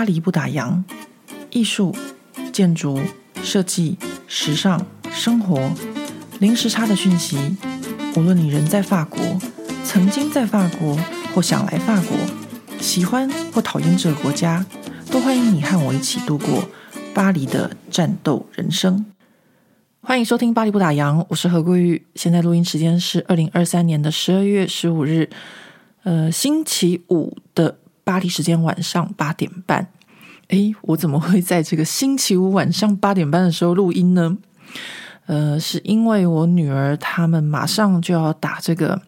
巴黎不打烊，艺术、建筑、设计、时尚、生活，零时差的讯息。无论你人在法国，曾经在法国，或想来法国，喜欢或讨厌这个国家，都欢迎你和我一起度过巴黎的战斗人生。欢迎收听《巴黎不打烊》，我是何桂玉。现在录音时间是二零二三年的十二月十五日，呃，星期五的。巴黎时间晚上八点半，诶，我怎么会在这个星期五晚上八点半的时候录音呢？呃，是因为我女儿他们马上就要打这个，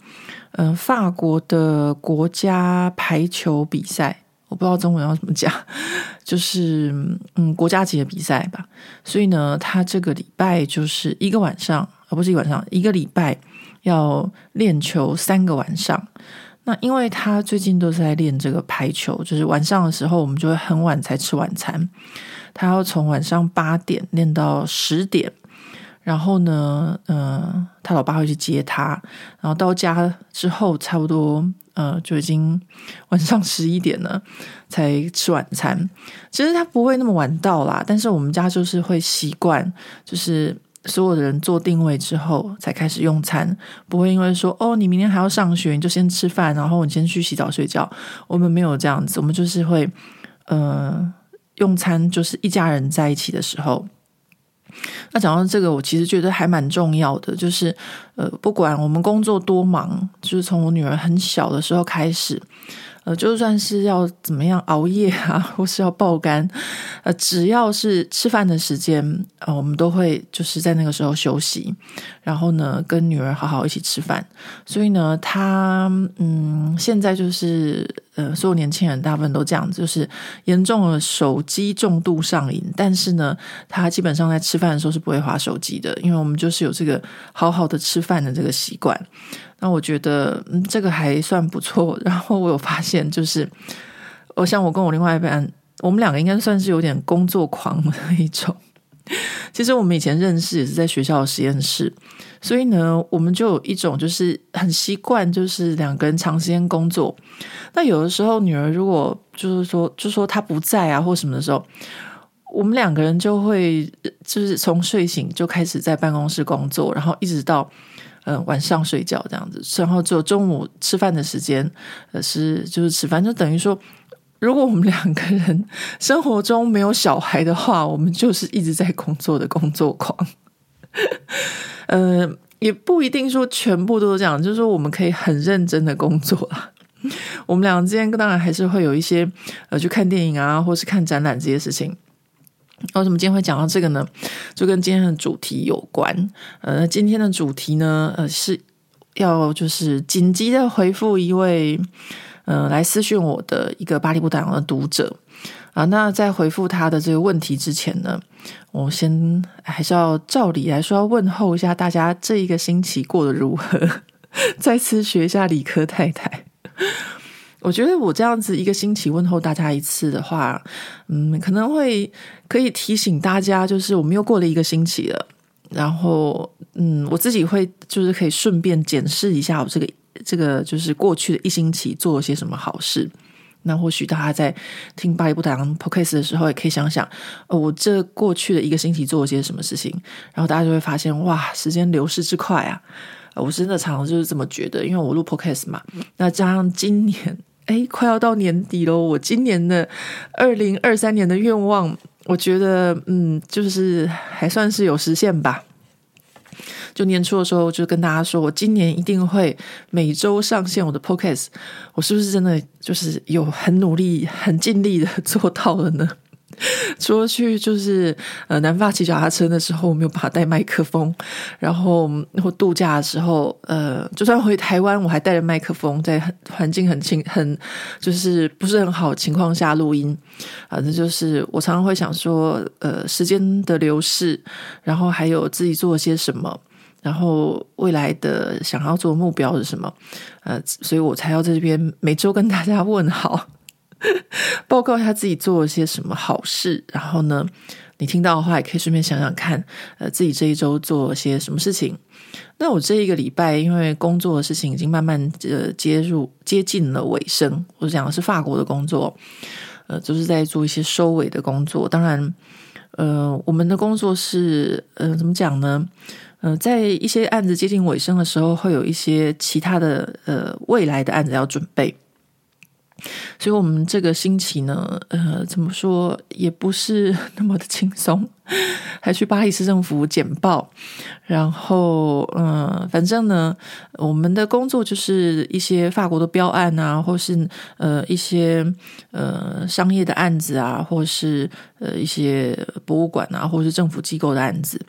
呃，法国的国家排球比赛，我不知道中文要怎么讲，就是嗯，国家级的比赛吧。所以呢，他这个礼拜就是一个晚上，而不是一个晚上，一个礼拜要练球三个晚上。那因为他最近都是在练这个排球，就是晚上的时候我们就会很晚才吃晚餐。他要从晚上八点练到十点，然后呢，嗯、呃，他老爸会去接他，然后到家之后差不多呃就已经 晚上十一点了才吃晚餐。其实他不会那么晚到啦，但是我们家就是会习惯，就是。所有的人做定位之后才开始用餐，不会因为说哦，你明天还要上学，你就先吃饭，然后你先去洗澡睡觉。我们没有这样子，我们就是会，呃，用餐就是一家人在一起的时候。那讲到这个，我其实觉得还蛮重要的，就是呃，不管我们工作多忙，就是从我女儿很小的时候开始。呃，就算是要怎么样熬夜啊，或是要爆肝，呃，只要是吃饭的时间，呃，我们都会就是在那个时候休息，然后呢，跟女儿好好一起吃饭。所以呢，他嗯，现在就是呃，所有年轻人大部分都这样子，就是严重的手机重度上瘾。但是呢，他基本上在吃饭的时候是不会滑手机的，因为我们就是有这个好好的吃饭的这个习惯。那我觉得，嗯，这个还算不错。然后我有发现，就是我像我跟我另外一半，我们两个应该算是有点工作狂的一种。其实我们以前认识也是在学校的实验室，所以呢，我们就有一种就是很习惯，就是两个人长时间工作。那有的时候，女儿如果就是说，就说她不在啊，或什么的时候，我们两个人就会就是从睡醒就开始在办公室工作，然后一直到。嗯、呃，晚上睡觉这样子，然后只有中午吃饭的时间，呃，是就是吃饭，就等于说，如果我们两个人生活中没有小孩的话，我们就是一直在工作的工作狂。呃，也不一定说全部都是这样，就是说我们可以很认真的工作啊。我们两个之间当然还是会有一些呃，去看电影啊，或是看展览这些事情。为什么今天会讲到这个呢？就跟今天的主题有关。呃，今天的主题呢，呃，是要就是紧急的回复一位呃来私讯我的一个巴黎不打烊的读者啊。那在回复他的这个问题之前呢，我先还是要照理来说要问候一下大家这一个星期过得如何，再次学一下理科太太。我觉得我这样子一个星期问候大家一次的话，嗯，可能会可以提醒大家，就是我们又过了一个星期了。然后，嗯，我自己会就是可以顺便检视一下我这个这个就是过去的一星期做了些什么好事。那或许大家在听巴黎不打烊 Podcast 的时候，也可以想想，呃，我这过去的一个星期做了些什么事情。然后大家就会发现，哇，时间流逝之快啊！我真的常常就是这么觉得，因为我录 Podcast 嘛，那加上今年。哎，快要到年底了，我今年的二零二三年的愿望，我觉得嗯，就是还算是有实现吧。就年初的时候，就跟大家说，我今年一定会每周上线我的 Podcast，我是不是真的就是有很努力、很尽力的做到了呢？除了去就是呃南发骑脚踏车的时候，我没有办法带麦克风，然后或度假的时候，呃，就算回台湾，我还带着麦克风，在很环境很清很就是不是很好情况下录音，反正就是我常常会想说，呃，时间的流逝，然后还有自己做了些什么，然后未来的想要做的目标是什么，呃，所以我才要在这边每周跟大家问好。报告一下自己做了些什么好事，然后呢，你听到的话也可以顺便想想看，呃，自己这一周做了些什么事情。那我这一个礼拜，因为工作的事情已经慢慢呃接入接近了尾声，我讲的是法国的工作。呃，就是在做一些收尾的工作。当然，呃，我们的工作是，呃，怎么讲呢？呃，在一些案子接近尾声的时候，会有一些其他的呃未来的案子要准备。所以，我们这个星期呢，呃，怎么说也不是 那么的轻松，还去巴黎市政府简报，然后，嗯、呃，反正呢，我们的工作就是一些法国的标案啊，或是呃一些呃商业的案子啊，或是呃一些博物馆啊，或是政府机构的案子。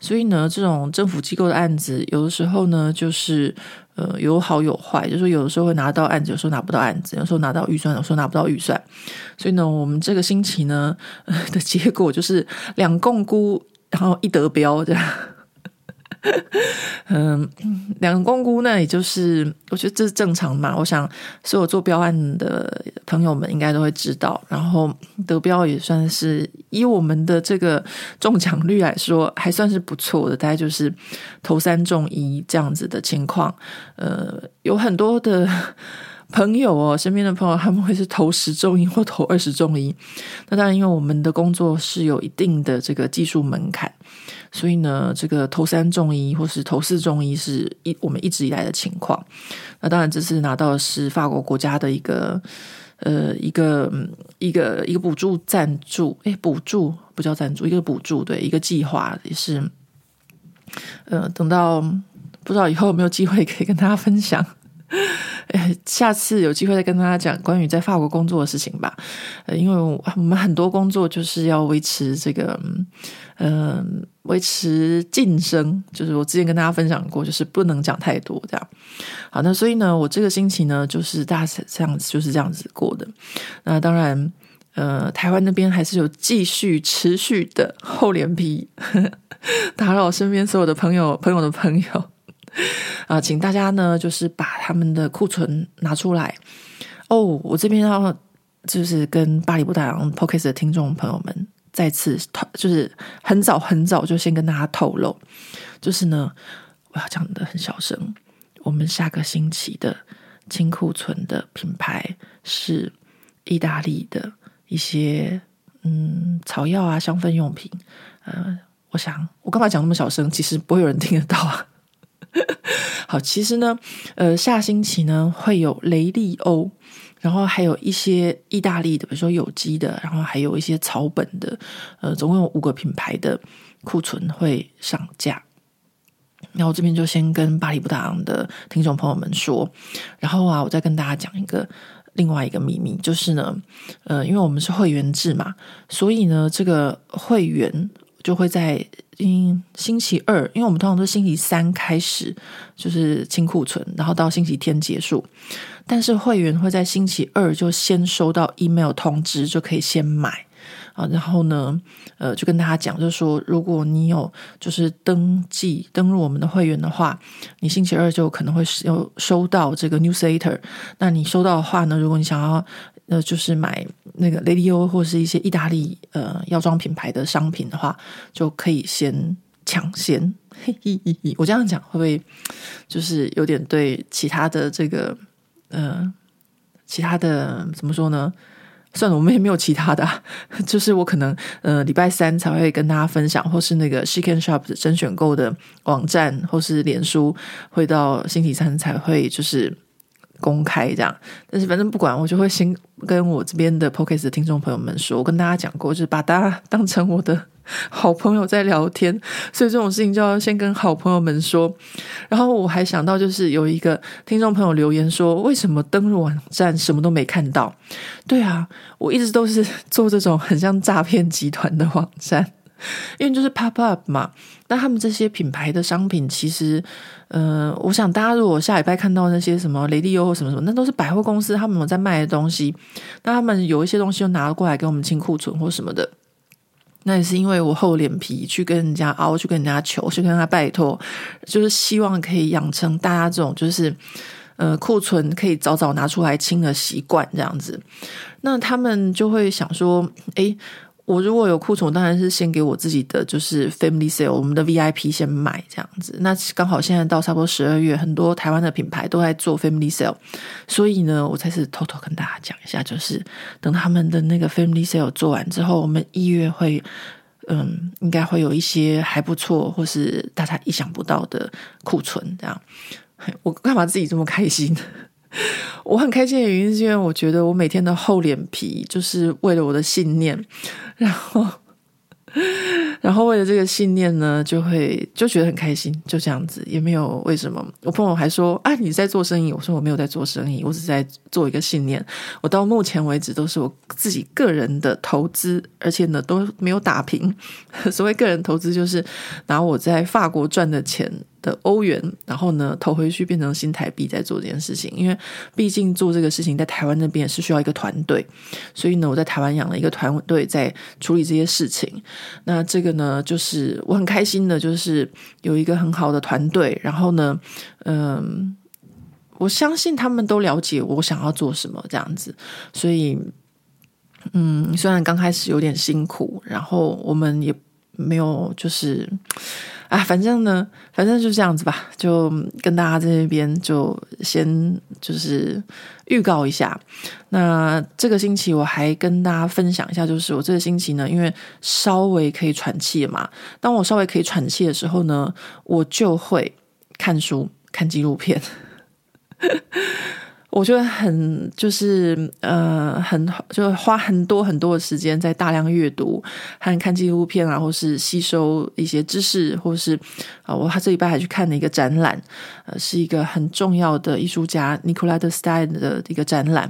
所以呢，这种政府机构的案子，有的时候呢，就是。呃，有好有坏，就是有的时候会拿到案子，有时候拿不到案子，有时候拿到预算，有时候拿不到预算。所以呢，我们这个星期呢，的结果就是两共估，然后一得标这样。嗯，两个摃龟呢，也就是我觉得这是正常嘛。我想所有做标案的朋友们应该都会知道，然后得标也算是以我们的这个中奖率来说，还算是不错的，大概就是投三中一这样子的情况。呃，有很多的朋友哦，身边的朋友他们会是投十中一或投二十中一。那当然，因为我们的工作是有一定的这个技术门槛。所以呢，这个投三中一或是投四中一是一我们一直以来的情况。那当然，这次拿到的是法国国家的一个呃一个一个一个补助赞助，诶，补助不叫赞助，一个补助对，一个计划也是。呃，等到不知道以后有没有机会可以跟大家分享。下次有机会再跟大家讲关于在法国工作的事情吧。因为我们很多工作就是要维持这个，嗯，维持晋升，就是我之前跟大家分享过，就是不能讲太多这样。好，那所以呢，我这个星期呢，就是大家这样子就是这样子过的。那当然，呃，台湾那边还是有继续持续的厚脸皮，打扰身边所有的朋友朋友的朋友。啊，请大家呢，就是把他们的库存拿出来哦。我这边要就是跟巴黎不打烊 Podcast 的听众朋友们再次透，就是很早很早就先跟大家透露，就是呢，我要讲的很小声。我们下个星期的清库存的品牌是意大利的一些嗯草药啊、香氛用品。呃，我想我干嘛讲那么小声？其实不会有人听得到啊。好，其实呢，呃，下星期呢会有雷利欧，然后还有一些意大利的，比如说有机的，然后还有一些草本的，呃，总共有五个品牌的库存会上架。那我这边就先跟巴黎不打烊的听众朋友们说，然后啊，我再跟大家讲一个另外一个秘密，就是呢，呃，因为我们是会员制嘛，所以呢，这个会员就会在。因星期二，因为我们通常都是星期三开始就是清库存，然后到星期天结束。但是会员会在星期二就先收到 email 通知，就可以先买啊。然后呢，呃，就跟大家讲，就是说，如果你有就是登记登入我们的会员的话，你星期二就可能会有收到这个 newsletter。那你收到的话呢，如果你想要。呃，就是买那个雷利欧或是一些意大利呃药妆品牌的商品的话，就可以先抢先。嘿嘿，我这样讲会不会就是有点对其他的这个呃其他的怎么说呢？算了，我们也没有其他的，就是我可能呃礼拜三才会跟大家分享，或是那个 Chic and Shop 的甄选购的网站或是脸书，会到星期三才会就是。公开这样，但是反正不管，我就会先跟我这边的 p o c a s t 的听众朋友们说，我跟大家讲过，就是把大家当成我的好朋友在聊天，所以这种事情就要先跟好朋友们说。然后我还想到，就是有一个听众朋友留言说，为什么登入网站什么都没看到？对啊，我一直都是做这种很像诈骗集团的网站。因为就是 pop up 嘛，那他们这些品牌的商品，其实，呃，我想大家如果下礼拜看到那些什么雷利欧或什么什么，那都是百货公司他们有在卖的东西。那他们有一些东西又拿过来给我们清库存或什么的，那也是因为我厚脸皮去跟人家凹，去跟人家求，去跟他拜托，就是希望可以养成大家这种就是，呃，库存可以早早拿出来清的习惯这样子。那他们就会想说，诶。我如果有库存，当然是先给我自己的，就是 family sale，我们的 VIP 先买这样子。那刚好现在到差不多十二月，很多台湾的品牌都在做 family sale，所以呢，我才是偷偷跟大家讲一下，就是等他们的那个 family sale 做完之后，我们一月会，嗯，应该会有一些还不错，或是大家意想不到的库存这样。我干嘛自己这么开心？我很开心的原因是因为我觉得我每天的厚脸皮，就是为了我的信念，然后，然后为了这个信念呢，就会就觉得很开心，就这样子，也没有为什么。我朋友还说：“啊，你在做生意？”我说：“我没有在做生意，我只在做一个信念。我到目前为止都是我自己个人的投资，而且呢都没有打平。所谓个人投资，就是拿我在法国赚的钱。”的欧元，然后呢，投回去变成新台币，在做这件事情。因为毕竟做这个事情在台湾那边是需要一个团队，所以呢，我在台湾养了一个团队在处理这些事情。那这个呢，就是我很开心的，就是有一个很好的团队。然后呢，嗯，我相信他们都了解我想要做什么这样子。所以，嗯，虽然刚开始有点辛苦，然后我们也没有就是。啊，反正呢，反正就这样子吧，就跟大家在那边就先就是预告一下。那这个星期我还跟大家分享一下，就是我这个星期呢，因为稍微可以喘气嘛。当我稍微可以喘气的时候呢，我就会看书、看纪录片。我觉得很就是呃很就花很多很多的时间在大量阅读和看纪录片啊，或是吸收一些知识，或是啊、呃，我这礼拜还去看了一个展览，呃，是一个很重要的艺术家 Nicolas de Stael 的一个展览，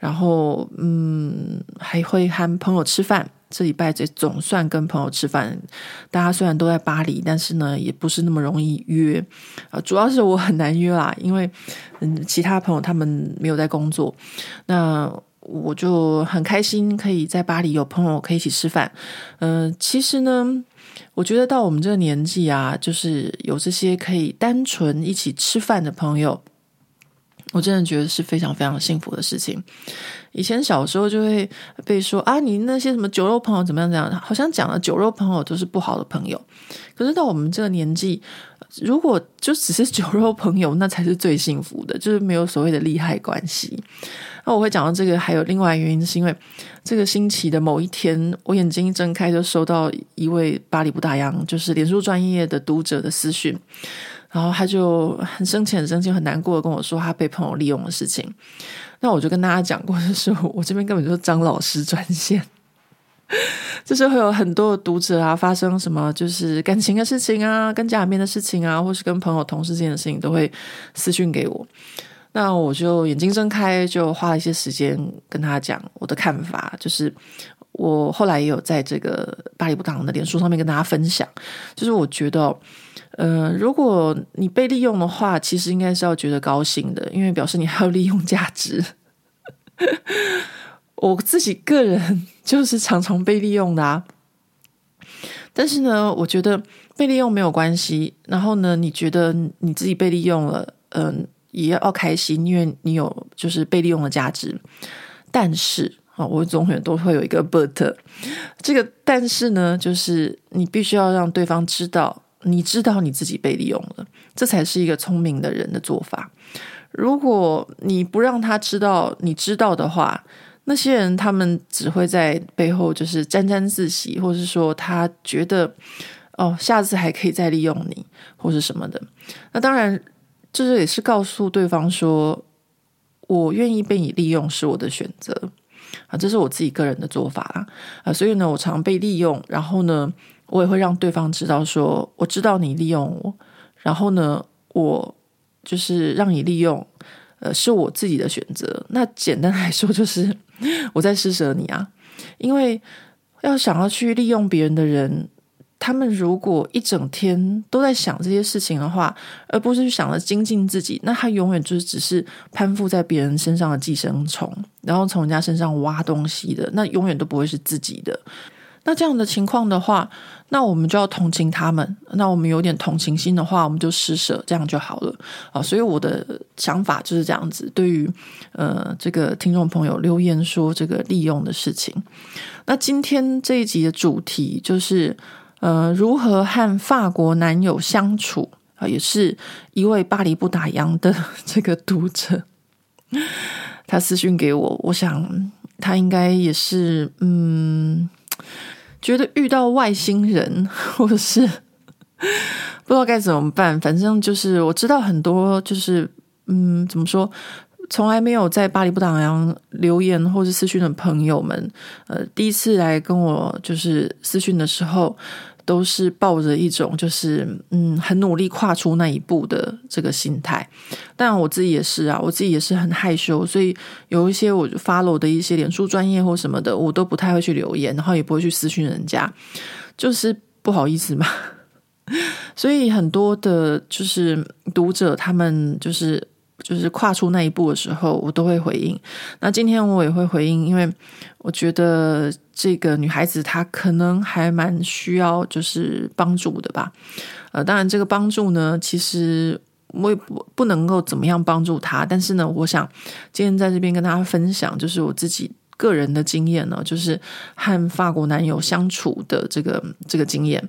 然后嗯，还会和朋友吃饭。这礼拜这总算跟朋友吃饭，大家虽然都在巴黎，但是呢，也不是那么容易约。呃，主要是我很难约啦，因为嗯，其他朋友他们没有在工作，那我就很开心可以在巴黎有朋友可以一起吃饭。嗯、其实呢，我觉得到我们这个年纪啊，就是有这些可以单纯一起吃饭的朋友。我真的觉得是非常非常幸福的事情。以前小时候就会被说啊，你那些什么酒肉朋友怎么样怎样，好像讲了酒肉朋友都是不好的朋友。可是到我们这个年纪，如果就只是酒肉朋友，那才是最幸福的，就是没有所谓的利害关系。那我会讲到这个，还有另外一个原因，是因为这个星期的某一天，我眼睛一睁开就收到一位巴黎不大洋，就是脸书专业的读者的私讯。然后他就很生气、很生气、很难过的跟我说他被朋友利用的事情。那我就跟大家讲过，就是我这边根本就是张老师专线，就是会有很多的读者啊，发生什么就是感情的事情啊，跟家里面的事情啊，或是跟朋友、同事之间的事情，都会私讯给我。那我就眼睛睁开，就花了一些时间跟他讲我的看法，就是我后来也有在这个巴黎不打烊的脸书上面跟大家分享，就是我觉得。呃，如果你被利用的话，其实应该是要觉得高兴的，因为表示你还有利用价值。我自己个人就是常常被利用的啊，但是呢，我觉得被利用没有关系。然后呢，你觉得你自己被利用了，嗯、也要开心，因为你有就是被利用的价值。但是啊，我总会都会有一个 but，这个但是呢，就是你必须要让对方知道。你知道你自己被利用了，这才是一个聪明的人的做法。如果你不让他知道你知道的话，那些人他们只会在背后就是沾沾自喜，或是说他觉得哦，下次还可以再利用你，或是什么的。那当然，这也是告诉对方说，我愿意被你利用是我的选择啊，这是我自己个人的做法啊。所以呢，我常被利用，然后呢。我也会让对方知道，说我知道你利用我，然后呢，我就是让你利用，呃，是我自己的选择。那简单来说，就是我在施舍你啊。因为要想要去利用别人的人，他们如果一整天都在想这些事情的话，而不是去想着精进自己，那他永远就是只是攀附在别人身上的寄生虫，然后从人家身上挖东西的，那永远都不会是自己的。那这样的情况的话，那我们就要同情他们。那我们有点同情心的话，我们就施舍，这样就好了啊。所以我的想法就是这样子。对于呃这个听众朋友留言说这个利用的事情，那今天这一集的主题就是呃如何和法国男友相处啊，也是一位巴黎不打烊的这个读者，他私信给我，我想他应该也是嗯。觉得遇到外星人，或是 不知道该怎么办，反正就是我知道很多，就是嗯，怎么说，从来没有在巴黎不打烊留言或是私讯的朋友们，呃，第一次来跟我就是私讯的时候。都是抱着一种就是嗯，很努力跨出那一步的这个心态，但我自己也是啊，我自己也是很害羞，所以有一些我 follow 的一些脸书专业或什么的，我都不太会去留言，然后也不会去私讯人家，就是不好意思嘛。所以很多的，就是读者他们就是。就是跨出那一步的时候，我都会回应。那今天我也会回应，因为我觉得这个女孩子她可能还蛮需要就是帮助的吧。呃，当然这个帮助呢，其实我也不不能够怎么样帮助她，但是呢，我想今天在这边跟大家分享，就是我自己个人的经验呢，就是和法国男友相处的这个这个经验。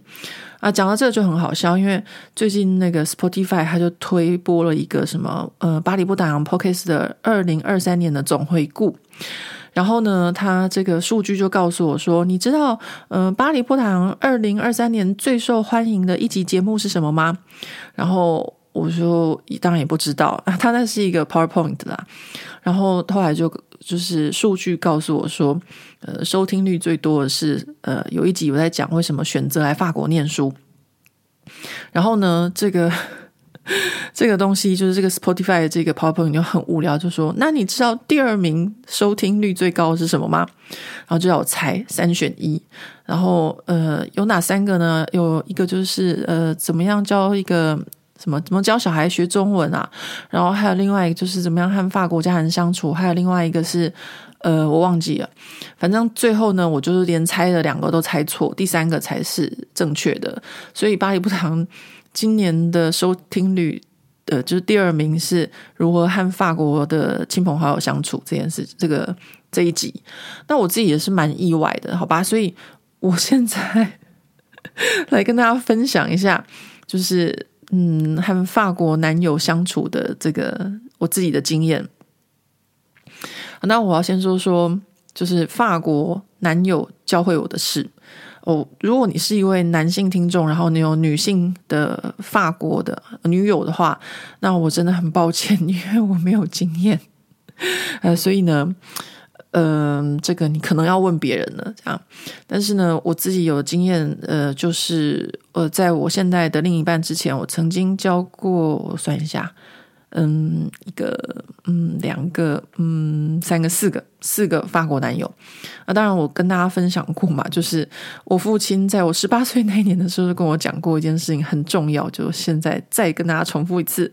啊，讲到这个就很好笑，因为最近那个 Spotify 它就推播了一个什么呃巴黎不打烊 Podcast 的二零二三年的总回顾，然后呢，他这个数据就告诉我说，你知道呃巴黎不打烊二零二三年最受欢迎的一集节目是什么吗？然后我说当然也不知道，啊，他那是一个 PowerPoint 啦，然后后来就就是数据告诉我说。呃，收听率最多的是呃，有一集我在讲为什么选择来法国念书。然后呢，这个 这个东西就是这个 Spotify 的这个 PowerPoint 就很无聊，就说：“那你知道第二名收听率最高是什么吗？”然后就要我猜，三选一。然后呃，有哪三个呢？有一个就是呃，怎么样教一个怎么怎么教小孩学中文啊？然后还有另外一个就是怎么样和法国家人相处？还有另外一个是。呃，我忘记了，反正最后呢，我就是连猜了两个都猜错，第三个才是正确的。所以巴黎不打烊今年的收听率，呃，就是第二名是如何和法国的亲朋好友相处这件事，这个这一集，那我自己也是蛮意外的，好吧？所以我现在 来跟大家分享一下，就是嗯，和法国男友相处的这个我自己的经验。那我要先说说，就是法国男友教会我的事哦。如果你是一位男性听众，然后你有女性的法国的女友的话，那我真的很抱歉，因为我没有经验。呃，所以呢，嗯、这个你可能要问别人了。这样，但是呢，我自己有经验，呃，就是呃，在我现在的另一半之前，我曾经交过，我算一下。嗯，一个，嗯，两个，嗯，三个，四个，四个法国男友。啊，当然，我跟大家分享过嘛，就是我父亲在我十八岁那一年的时候跟我讲过一件事情，很重要，就现在再跟大家重复一次，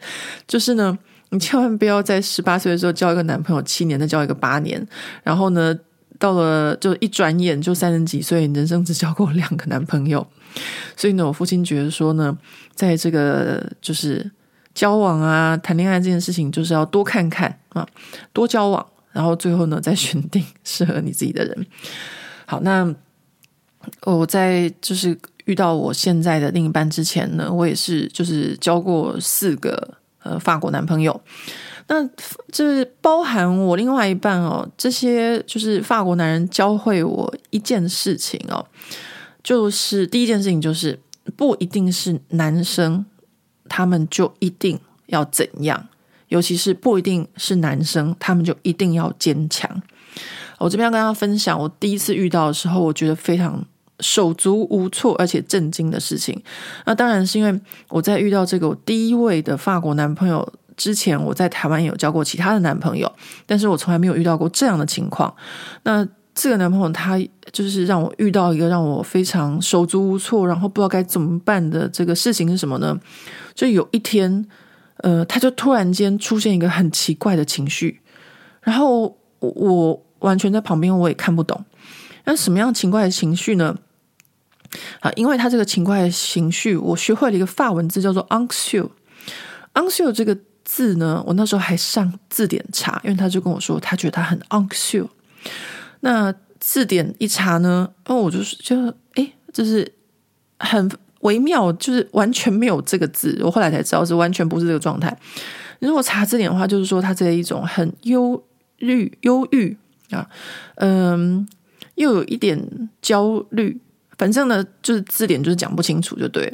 就是呢，你千万不要在十八岁的时候交一个男朋友七年，再交一个八年，然后呢，到了就一转眼就三十几岁，人生只交过两个男朋友。所以呢，我父亲觉得说呢，在这个就是。交往啊，谈恋爱这件事情就是要多看看啊，多交往，然后最后呢，再选定适合你自己的人。好，那我在就是遇到我现在的另一半之前呢，我也是就是交过四个呃法国男朋友。那这包含我另外一半哦，这些就是法国男人教会我一件事情哦，就是第一件事情就是不一定是男生。他们就一定要怎样？尤其是不一定是男生，他们就一定要坚强。我这边要跟大家分享，我第一次遇到的时候，我觉得非常手足无措，而且震惊的事情。那当然是因为我在遇到这个我第一位的法国男朋友之前，我在台湾有交过其他的男朋友，但是我从来没有遇到过这样的情况。那这个男朋友他就是让我遇到一个让我非常手足无措，然后不知道该怎么办的这个事情是什么呢？就有一天，呃，他就突然间出现一个很奇怪的情绪，然后我，我完全在旁边，我也看不懂。那什么样奇怪的情绪呢？啊，因为他这个勤快的情绪，我学会了一个法文字叫做 anxieux。anxieux 这个字呢，我那时候还上字典查，因为他就跟我说，他觉得他很 anxio。那字典一查呢，哦，我就是就哎，就是很微妙，就是完全没有这个字。我后来才知道是完全不是这个状态。如果查字典的话，就是说他这一种很忧虑、忧郁啊，嗯，又有一点焦虑。反正呢，就是字典就是讲不清楚，就对。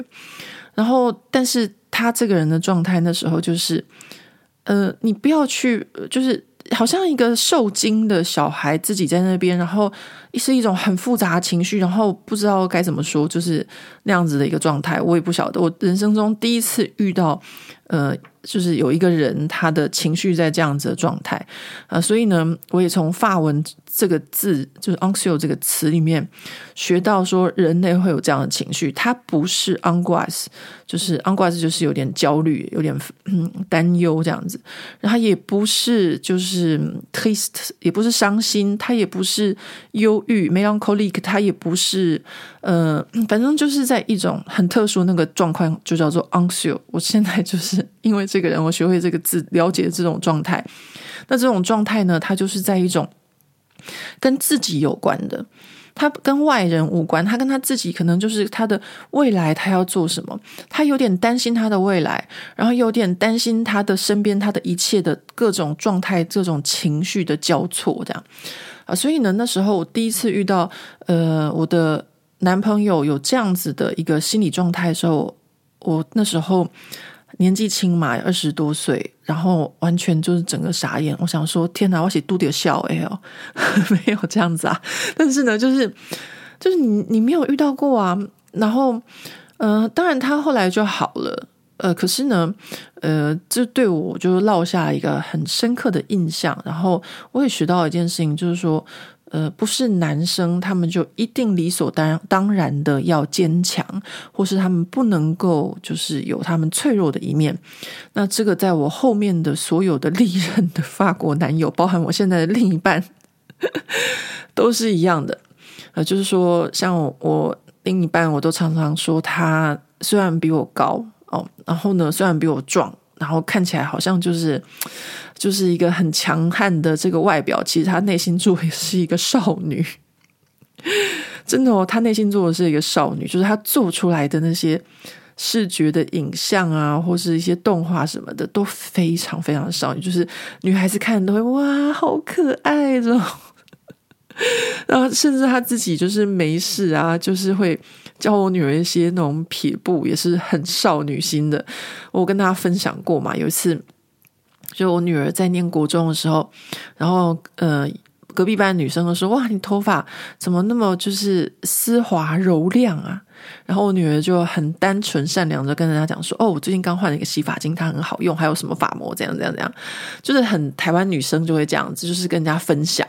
然后，但是他这个人的状态那时候就是，呃，你不要去，就是好像一个受惊的小孩自己在那边，然后是一种很复杂情绪，然后不知道该怎么说，就是那样子的一个状态。我也不晓得，我人生中第一次遇到，呃。就是有一个人，他的情绪在这样子的状态，啊，所以呢，我也从法文这个字，就是 anxio 这个词里面学到说，人类会有这样的情绪，它不是 “anguish”，就是 “anguish” 就是有点焦虑，有点嗯担忧这样子，然后也不是就是 “taste”，也不是伤心，它也不是忧郁，“melancholic”，它也不是呃，反正就是在一种很特殊那个状况，就叫做 anxio。我现在就是因为这。个人，我学会这个字，了解这种状态。那这种状态呢，他就是在一种跟自己有关的，他跟外人无关，他跟他自己可能就是他的未来，他要做什么？他有点担心他的未来，然后有点担心他的身边，他的一切的各种状态，这种情绪的交错，这样啊。所以呢，那时候我第一次遇到呃，我的男朋友有这样子的一个心理状态的时候，我那时候。年纪轻嘛，二十多岁，然后完全就是整个傻眼。我想说，天哪，我写都得笑哎哦，没有这样子啊。但是呢，就是就是你你没有遇到过啊。然后，嗯、呃，当然他后来就好了。呃，可是呢，呃，这对我就落下一个很深刻的印象。然后我也学到一件事情，就是说。呃，不是男生，他们就一定理所当当然的要坚强，或是他们不能够就是有他们脆弱的一面。那这个在我后面的所有的历任的法国男友，包含我现在的另一半，都是一样的。呃，就是说，像我，我另一半，我都常常说，他虽然比我高哦，然后呢，虽然比我壮。然后看起来好像就是，就是一个很强悍的这个外表，其实他内心住的是一个少女，真的哦，他内心做的是一个少女，就是他做出来的那些视觉的影像啊，或是一些动画什么的，都非常非常少女，就是女孩子看都会哇，好可爱这种。然后甚至他自己就是没事啊，就是会教我女儿一些那种撇步，也是很少女心的。我跟大家分享过嘛，有一次就我女儿在念国中的时候，然后呃隔壁班女生都说：“哇，你头发怎么那么就是丝滑柔亮啊？”然后我女儿就很单纯善良的跟人家讲说：“哦，我最近刚换了一个洗发精，它很好用，还有什么发膜，这样这样这样，就是很台湾女生就会这样子，就是跟人家分享。”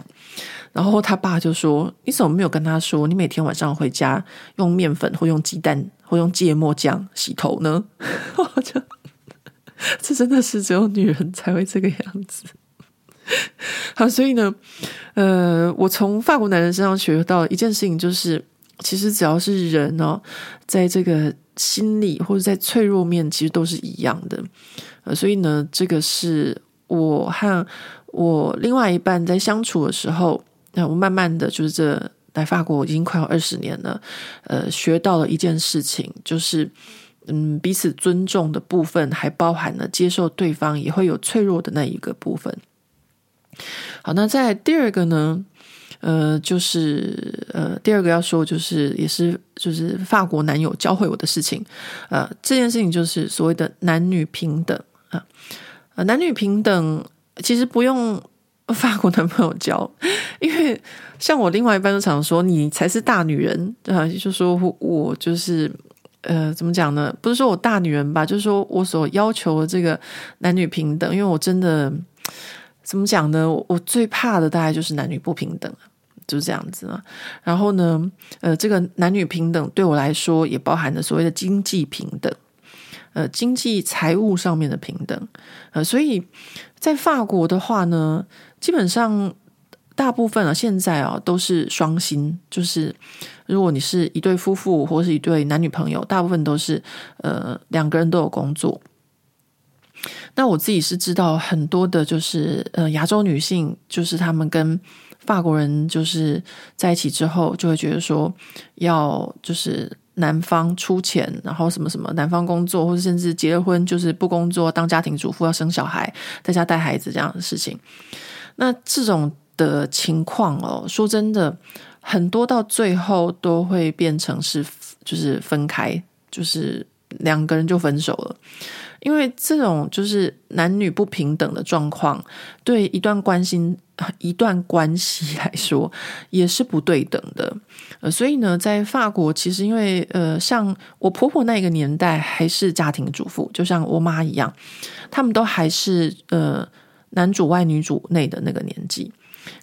然后他爸就说：“你怎么没有跟他说，你每天晚上回家用面粉或用鸡蛋或用芥末酱洗头呢？”我就这真的是只有女人才会这个样子。好，所以呢，呃，我从法国男人身上学到一件事情，就是其实只要是人哦，在这个心理或者在脆弱面，其实都是一样的。呃，所以呢，这个是我和我另外一半在相处的时候。那我慢慢的就是这来法国已经快要二十年了，呃，学到了一件事情，就是嗯，彼此尊重的部分，还包含了接受对方也会有脆弱的那一个部分。好，那在第二个呢，呃，就是呃，第二个要说就是也是就是法国男友教会我的事情，呃，这件事情就是所谓的男女平等啊，呃，男女平等其实不用。法国男朋友教，因为像我另外一半都常说，你才是大女人啊，就说我就是呃，怎么讲呢？不是说我大女人吧，就是说我所要求的这个男女平等，因为我真的怎么讲呢？我最怕的大概就是男女不平等，就是这样子啊。然后呢，呃，这个男女平等对我来说也包含了所谓的经济平等。呃，经济财务上面的平等，呃，所以在法国的话呢，基本上大部分啊，现在啊都是双薪，就是如果你是一对夫妇或是一对男女朋友，大部分都是呃两个人都有工作。那我自己是知道很多的，就是呃亚洲女性，就是他们跟法国人就是在一起之后，就会觉得说要就是男方出钱，然后什么什么男方工作，或者甚至结了婚就是不工作，当家庭主妇要生小孩，在家带孩子这样的事情。那这种的情况哦，说真的，很多到最后都会变成是就是分开，就是两个人就分手了。因为这种就是男女不平等的状况，对一段关心、一段关系来说也是不对等的。呃，所以呢，在法国，其实因为呃，像我婆婆那个年代还是家庭主妇，就像我妈一样，他们都还是呃男主外女主内的那个年纪。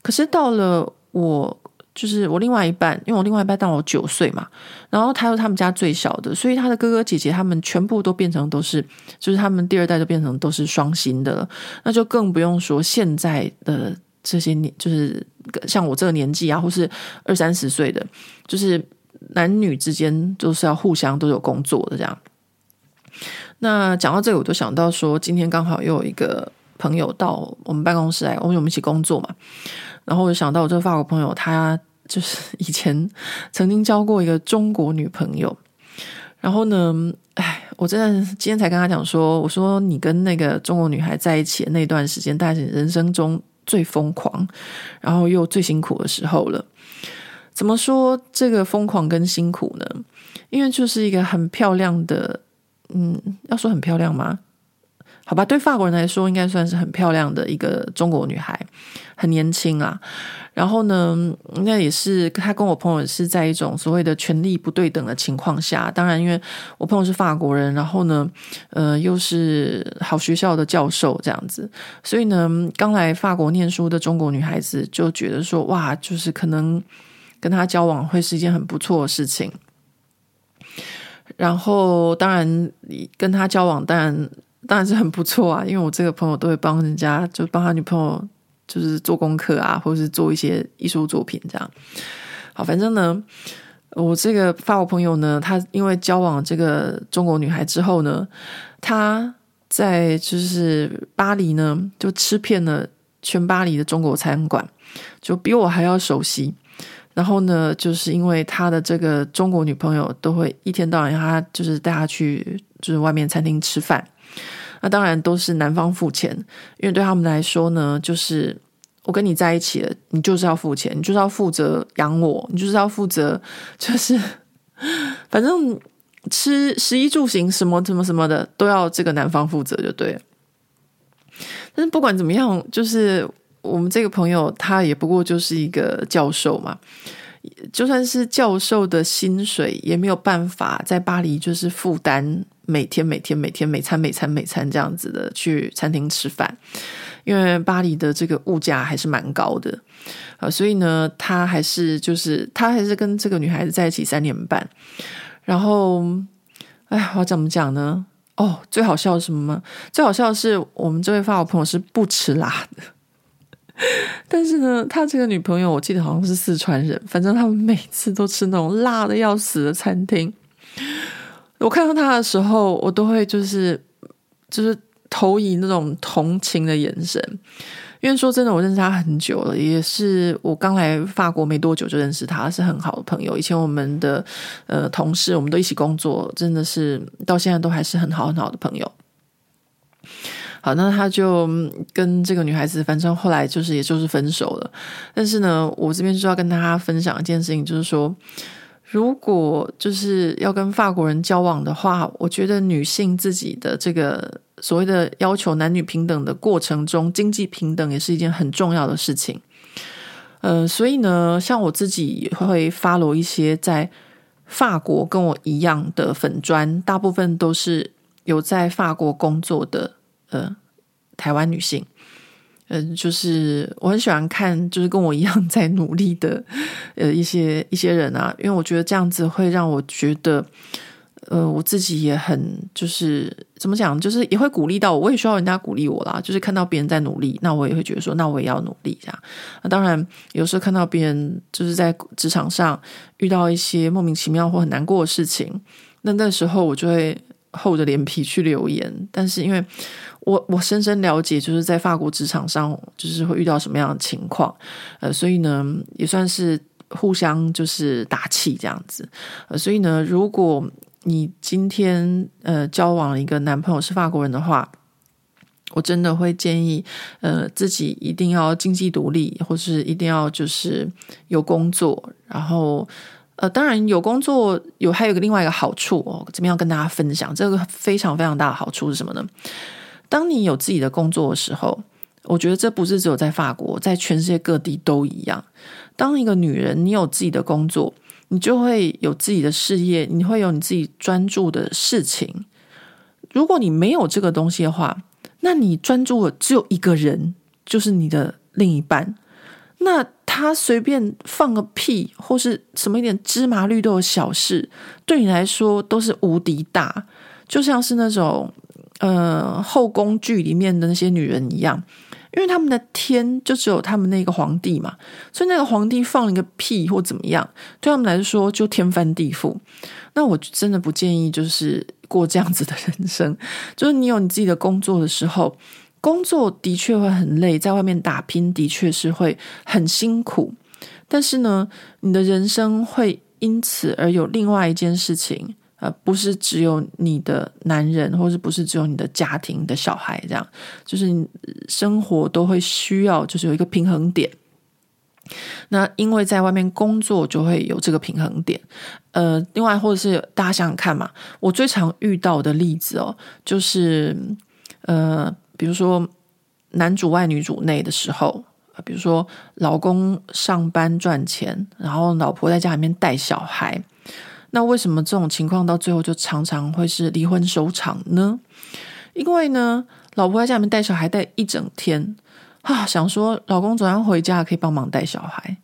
可是到了我。就是我另外一半，因为我另外一半大我九岁嘛，然后他又他们家最小的，所以他的哥哥姐姐他们全部都变成都是，就是他们第二代都变成都是双薪的了，那就更不用说现在的这些年，就是像我这个年纪啊，或是二三十岁的，就是男女之间都是要互相都有工作的这样。那讲到这个，我就想到说，今天刚好又有一个朋友到我们办公室来，我们我们一起工作嘛。然后我就想到我这个法国朋友，他就是以前曾经交过一个中国女朋友。然后呢，哎，我真的今天才跟他讲说，我说你跟那个中国女孩在一起的那段时间，大概是人生中最疯狂，然后又最辛苦的时候了。怎么说这个疯狂跟辛苦呢？因为就是一个很漂亮的，嗯，要说很漂亮吗？好吧，对法国人来说，应该算是很漂亮的一个中国女孩，很年轻啊。然后呢，那也是她跟我朋友是在一种所谓的权力不对等的情况下。当然，因为我朋友是法国人，然后呢，呃，又是好学校的教授这样子，所以呢，刚来法国念书的中国女孩子就觉得说，哇，就是可能跟他交往会是一件很不错的事情。然后，当然，跟他交往，当然。当然是很不错啊，因为我这个朋友都会帮人家，就帮他女朋友，就是做功课啊，或者是做一些艺术作品这样。好，反正呢，我这个法国朋友呢，他因为交往这个中国女孩之后呢，他在就是巴黎呢，就吃遍了全巴黎的中国餐馆，就比我还要熟悉。然后呢，就是因为他的这个中国女朋友都会一天到晚让他就是带他去就是外面餐厅吃饭。那当然都是男方付钱，因为对他们来说呢，就是我跟你在一起了，你就是要付钱，你就是要负责养我，你就是要负责，就是反正吃食衣住行什么什么什么的都要这个男方负责就对了。但是不管怎么样，就是我们这个朋友他也不过就是一个教授嘛。就算是教授的薪水，也没有办法在巴黎就是负担每天每天每天每餐每餐每餐这样子的去餐厅吃饭，因为巴黎的这个物价还是蛮高的啊，所以呢，他还是就是他还是跟这个女孩子在一起三年半，然后，哎，我怎么讲呢？哦，最好笑什么吗？最好笑是我们这位法国朋友是不吃辣的。但是呢，他这个女朋友我记得好像是四川人，反正他们每次都吃那种辣的要死的餐厅。我看到他的时候，我都会就是就是投以那种同情的眼神，因为说真的，我认识他很久了，也是我刚来法国没多久就认识他，是很好的朋友。以前我们的呃同事，我们都一起工作，真的是到现在都还是很好很好的朋友。好，那他就跟这个女孩子，反正后来就是也就是分手了。但是呢，我这边就要跟大家分享一件事情，就是说，如果就是要跟法国人交往的话，我觉得女性自己的这个所谓的要求男女平等的过程中，经济平等也是一件很重要的事情。呃，所以呢，像我自己会 follow 一些在法国跟我一样的粉专，大部分都是有在法国工作的。呃，台湾女性，嗯，就是我很喜欢看，就是跟我一样在努力的，呃，一些一些人啊，因为我觉得这样子会让我觉得，呃，我自己也很就是怎么讲，就是也会鼓励到我，我也需要人家鼓励我啦。就是看到别人在努力，那我也会觉得说，那我也要努力这样。那当然，有时候看到别人就是在职场上遇到一些莫名其妙或很难过的事情，那那时候我就会厚着脸皮去留言。但是因为我我深深了解，就是在法国职场上就是会遇到什么样的情况，呃，所以呢，也算是互相就是打气这样子。呃，所以呢，如果你今天呃交往一个男朋友是法国人的话，我真的会建议呃自己一定要经济独立，或是一定要就是有工作。然后呃，当然有工作有还有个另外一个好处哦，这边要跟大家分享这个非常非常大的好处是什么呢？当你有自己的工作的时候，我觉得这不是只有在法国，在全世界各地都一样。当一个女人，你有自己的工作。你就会有自己的事业，你会有你自己专注的事情。如果你没有这个东西的话，那你专注的只有一个人，就是你的另一半。那他随便放个屁或是什么一点芝麻绿豆的小事，对你来说都是无敌大，就像是那种呃后宫剧里面的那些女人一样。因为他们的天就只有他们那个皇帝嘛，所以那个皇帝放了一个屁或怎么样，对他们来说就天翻地覆。那我真的不建议就是过这样子的人生。就是你有你自己的工作的时候，工作的确会很累，在外面打拼的确是会很辛苦。但是呢，你的人生会因此而有另外一件事情。呃，不是只有你的男人，或是不是只有你的家庭的小孩，这样，就是你生活都会需要，就是有一个平衡点。那因为在外面工作，就会有这个平衡点。呃，另外或者是大家想想看嘛，我最常遇到的例子哦，就是呃，比如说男主外女主内的时候，比如说老公上班赚钱，然后老婆在家里面带小孩。那为什么这种情况到最后就常常会是离婚收场呢？因为呢，老婆在家里面带小孩带一整天啊，想说老公总要回家可以帮忙带小孩，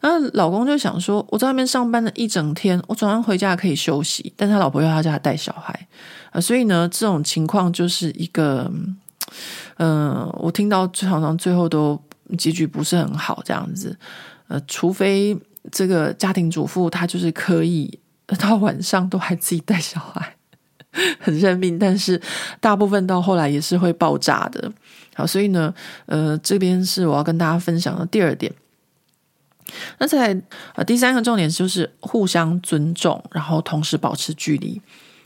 那老公就想说我在外面上班了一整天，我早上回家可以休息，但他老婆要他家带小孩啊，所以呢，这种情况就是一个，嗯、我听到常常最后都结局不是很好这样子，呃，除非这个家庭主妇她就是可以。到晚上都还自己带小孩，很认命。但是大部分到后来也是会爆炸的。好，所以呢，呃，这边是我要跟大家分享的第二点。那在呃第三个重点就是互相尊重，然后同时保持距离。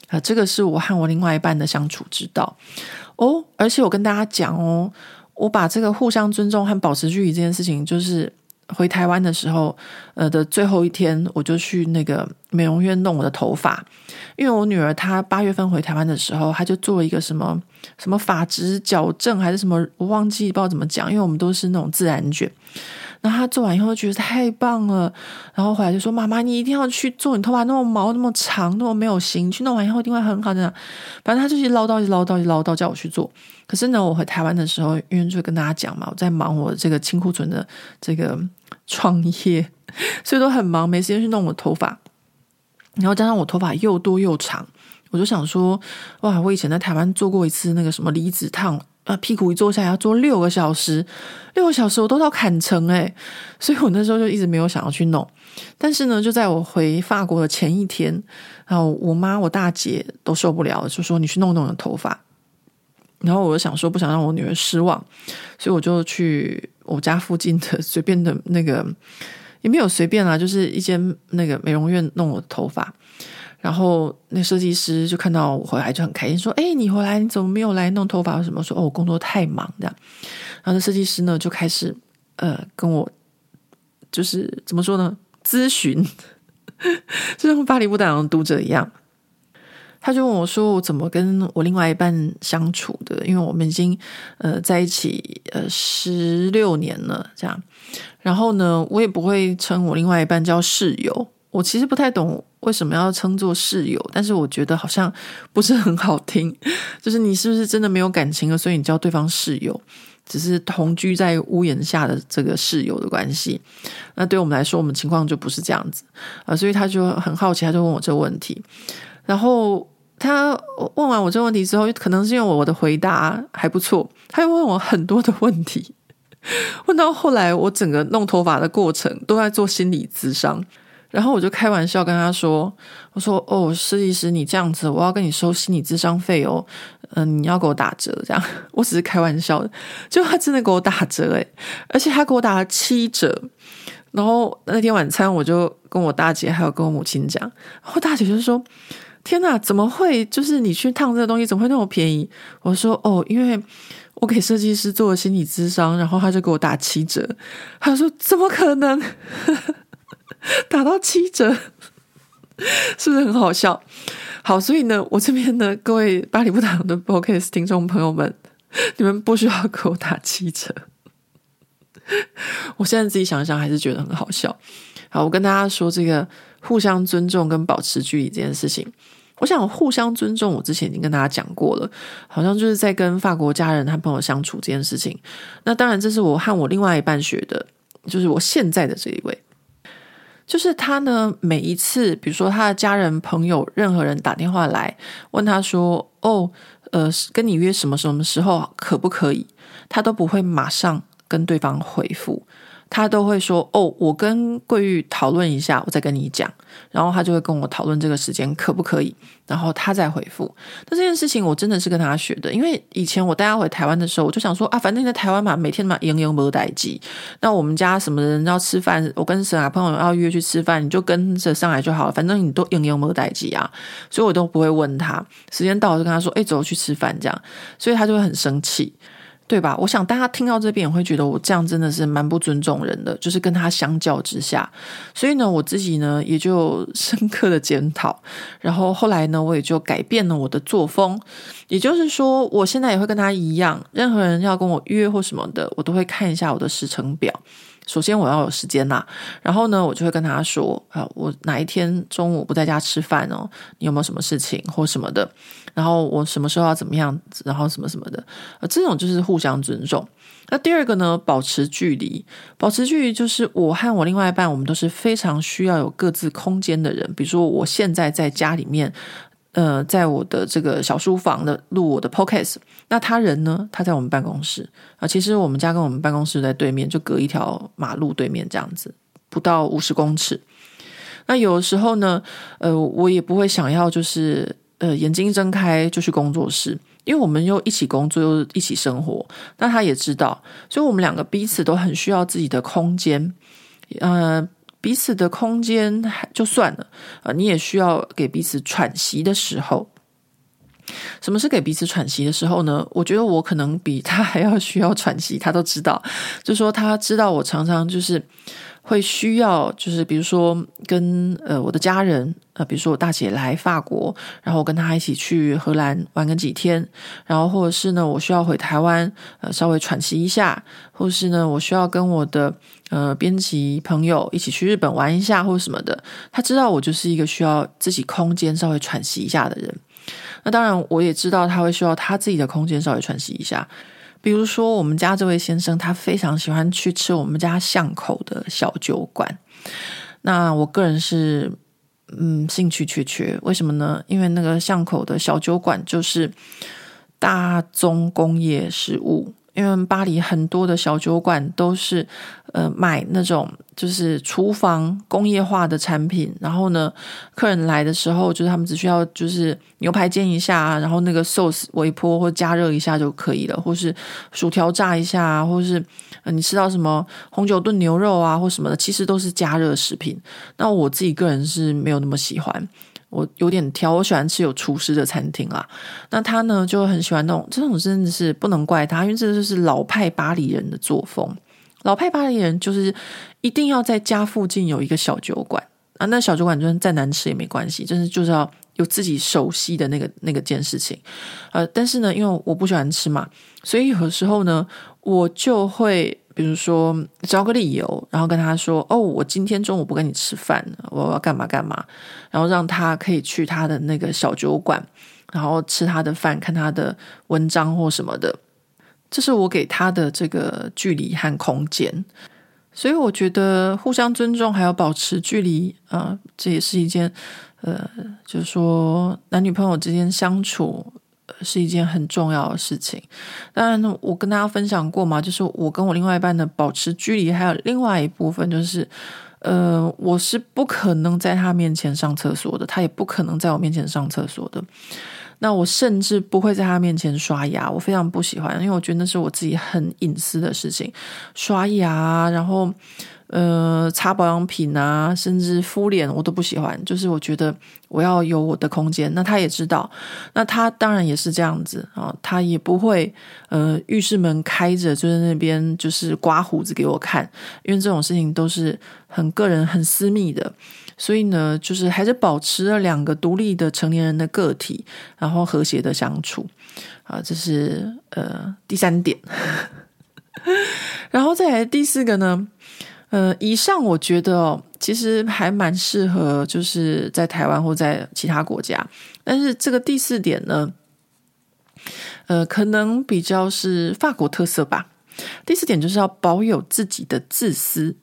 啊、这个是我和我另外一半的相处之道哦。而且我跟大家讲哦，我把这个互相尊重和保持距离这件事情，就是。回台湾的时候，呃的最后一天，我就去那个美容院弄我的头发，因为我女儿她八月份回台湾的时候，她就做了一个什么什么发质矫正还是什么，我忘记不知道怎么讲，因为我们都是那种自然卷。然后她做完以后觉得太棒了，然后回来就说：“妈妈，你一定要去做，你头发那么毛那么长，那么没有型，去弄完以后一定会很好的。”反正她就一直唠叨，一唠叨，一唠叨，叫我去做。可是呢，我回台湾的时候，因为就跟大家讲嘛，我在忙我这个清库存的这个创业，所以都很忙，没时间去弄我头发。然后加上我头发又多又长，我就想说，哇，我以前在台湾做过一次那个什么离子烫，啊，屁股一坐下要坐六个小时，六个小时我都到砍成诶，所以我那时候就一直没有想要去弄。但是呢，就在我回法国的前一天，然后我妈、我大姐都受不了，就说你去弄弄你的头发。然后我就想说，不想让我女儿失望，所以我就去我家附近的 随便的那个，也没有随便啊，就是一间那个美容院弄我的头发。然后那设计师就看到我回来就很开心，说：“哎，你回来你怎么没有来弄头发？什么？”说：“哦，我工作太忙这样。”然后那设计师呢就开始呃跟我就是怎么说呢？咨询，就像巴黎不打烊的读者一样。他就问我说：“我怎么跟我另外一半相处的？因为我们已经呃在一起呃十六年了，这样。然后呢，我也不会称我另外一半叫室友。我其实不太懂为什么要称作室友，但是我觉得好像不是很好听。就是你是不是真的没有感情了，所以你叫对方室友，只是同居在屋檐下的这个室友的关系？那对我们来说，我们情况就不是这样子啊。所以他就很好奇，他就问我这个问题。”然后他问完我这个问题之后，可能是因为我的回答还不错，他又问我很多的问题，问到后来我整个弄头发的过程都在做心理咨商。然后我就开玩笑跟他说：“我说哦，设计师，你这样子，我要跟你收心理咨商费哦，嗯、你要给我打折，这样。我只是开玩笑的，就他真的给我打折诶，而且他给我打了七折。然后那天晚餐，我就跟我大姐还有跟我母亲讲，然后大姐就说：天哪，怎么会？就是你去烫这个东西，怎么会那么便宜？我说哦，因为我给设计师做了心理咨商，然后他就给我打七折。他说：怎么可能？”打到七折，是不是很好笑？好，所以呢，我这边呢，各位巴黎不打烊的 Podcast 听众朋友们，你们不需要给我打七折。我现在自己想想，还是觉得很好笑。好，我跟大家说这个互相尊重跟保持距离这件事情。我想互相尊重，我之前已经跟大家讲过了，好像就是在跟法国家人和朋友相处这件事情。那当然，这是我和我另外一半学的，就是我现在的这一位。就是他呢，每一次，比如说他的家人、朋友，任何人打电话来问他说：“哦，呃，跟你约什么什么时候可不可以？”他都不会马上跟对方回复。他都会说：“哦，我跟桂玉讨论一下，我再跟你讲。”然后他就会跟我讨论这个时间可不可以，然后他再回复。那这件事情我真的是跟他学的，因为以前我带他回台湾的时候，我就想说啊，反正你在台湾嘛，每天嘛，营营没待机。那我们家什么人要吃饭，我跟沈啊朋友要约去吃饭，你就跟着上来就好了，反正你都营营没待机啊，所以我都不会问他。时间到了就跟他说：“哎，走去吃饭。”这样，所以他就会很生气。对吧？我想大家听到这边也会觉得我这样真的是蛮不尊重人的，就是跟他相较之下，所以呢，我自己呢也就深刻的检讨，然后后来呢，我也就改变了我的作风，也就是说，我现在也会跟他一样，任何人要跟我约或什么的，我都会看一下我的时程表。首先我要有时间啦，然后呢，我就会跟他说啊，我哪一天中午不在家吃饭哦，你有没有什么事情或什么的？然后我什么时候要怎么样？然后什么什么的，呃，这种就是互相尊重。那第二个呢，保持距离，保持距离就是我和我另外一半，我们都是非常需要有各自空间的人。比如说我现在在家里面。呃，在我的这个小书房的录我的 podcast，那他人呢？他在我们办公室啊。其实我们家跟我们办公室在对面，就隔一条马路对面这样子，不到五十公尺。那有的时候呢，呃，我也不会想要就是呃眼睛睁开就去工作室，因为我们又一起工作又一起生活。那他也知道，所以我们两个彼此都很需要自己的空间，呃。彼此的空间就算了，呃，你也需要给彼此喘息的时候。什么是给彼此喘息的时候呢？我觉得我可能比他还要需要喘息，他都知道。就说他知道我常常就是。会需要就是比如说跟呃我的家人呃比如说我大姐来法国，然后我跟她一起去荷兰玩个几天，然后或者是呢我需要回台湾呃稍微喘息一下，或是呢我需要跟我的呃编辑朋友一起去日本玩一下或什么的，他知道我就是一个需要自己空间稍微喘息一下的人。那当然我也知道他会需要他自己的空间稍微喘息一下。比如说，我们家这位先生，他非常喜欢去吃我们家巷口的小酒馆。那我个人是，嗯，兴趣缺缺。为什么呢？因为那个巷口的小酒馆就是大宗工业食物。因为巴黎很多的小酒馆都是，呃，买那种就是厨房工业化的产品，然后呢，客人来的时候，就是他们只需要就是牛排煎一下，然后那个 sauce 微波或加热一下就可以了，或是薯条炸一下，或是你吃到什么红酒炖牛肉啊或什么的，其实都是加热食品。那我自己个人是没有那么喜欢。我有点挑，我喜欢吃有厨师的餐厅啦。那他呢，就很喜欢那种，这种真的是不能怪他，因为这就是老派巴黎人的作风。老派巴黎人就是一定要在家附近有一个小酒馆啊，那小酒馆就算再难吃也没关系，就是就是要有自己熟悉的那个那个件事情。呃，但是呢，因为我不喜欢吃嘛，所以有时候呢，我就会。比如说找个理由，然后跟他说：“哦，我今天中午不跟你吃饭，我要干嘛干嘛。”然后让他可以去他的那个小酒馆，然后吃他的饭，看他的文章或什么的。这是我给他的这个距离和空间。所以我觉得互相尊重还有保持距离啊，这也是一件呃，就是说男女朋友之间相处是一件很重要的事情。当然，我跟大家分享过嘛，就是我跟我另外一半的保持距离，还有另外一部分就是，呃，我是不可能在他面前上厕所的，他也不可能在我面前上厕所的。那我甚至不会在他面前刷牙，我非常不喜欢，因为我觉得那是我自己很隐私的事情。刷牙，然后呃擦保养品啊，甚至敷脸，我都不喜欢。就是我觉得我要有我的空间。那他也知道，那他当然也是这样子啊，他也不会呃浴室门开着就在那边就是刮胡子给我看，因为这种事情都是很个人、很私密的。所以呢，就是还是保持了两个独立的成年人的个体，然后和谐的相处啊，这是呃第三点。然后再来第四个呢，呃，以上我觉得哦，其实还蛮适合，就是在台湾或在其他国家。但是这个第四点呢，呃，可能比较是法国特色吧。第四点就是要保有自己的自私。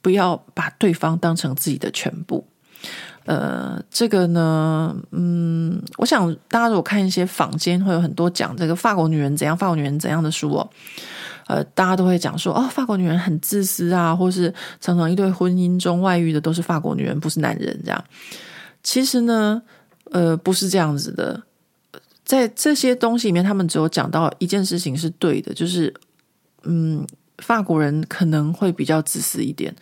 不要把对方当成自己的全部，呃，这个呢，嗯，我想大家如果看一些坊间会有很多讲这个法国女人怎样，法国女人怎样的书哦，呃，大家都会讲说哦，法国女人很自私啊，或是常常一对婚姻中外遇的都是法国女人，不是男人这样。其实呢，呃，不是这样子的，在这些东西里面，他们只有讲到一件事情是对的，就是嗯。法国人可能会比较自私一点，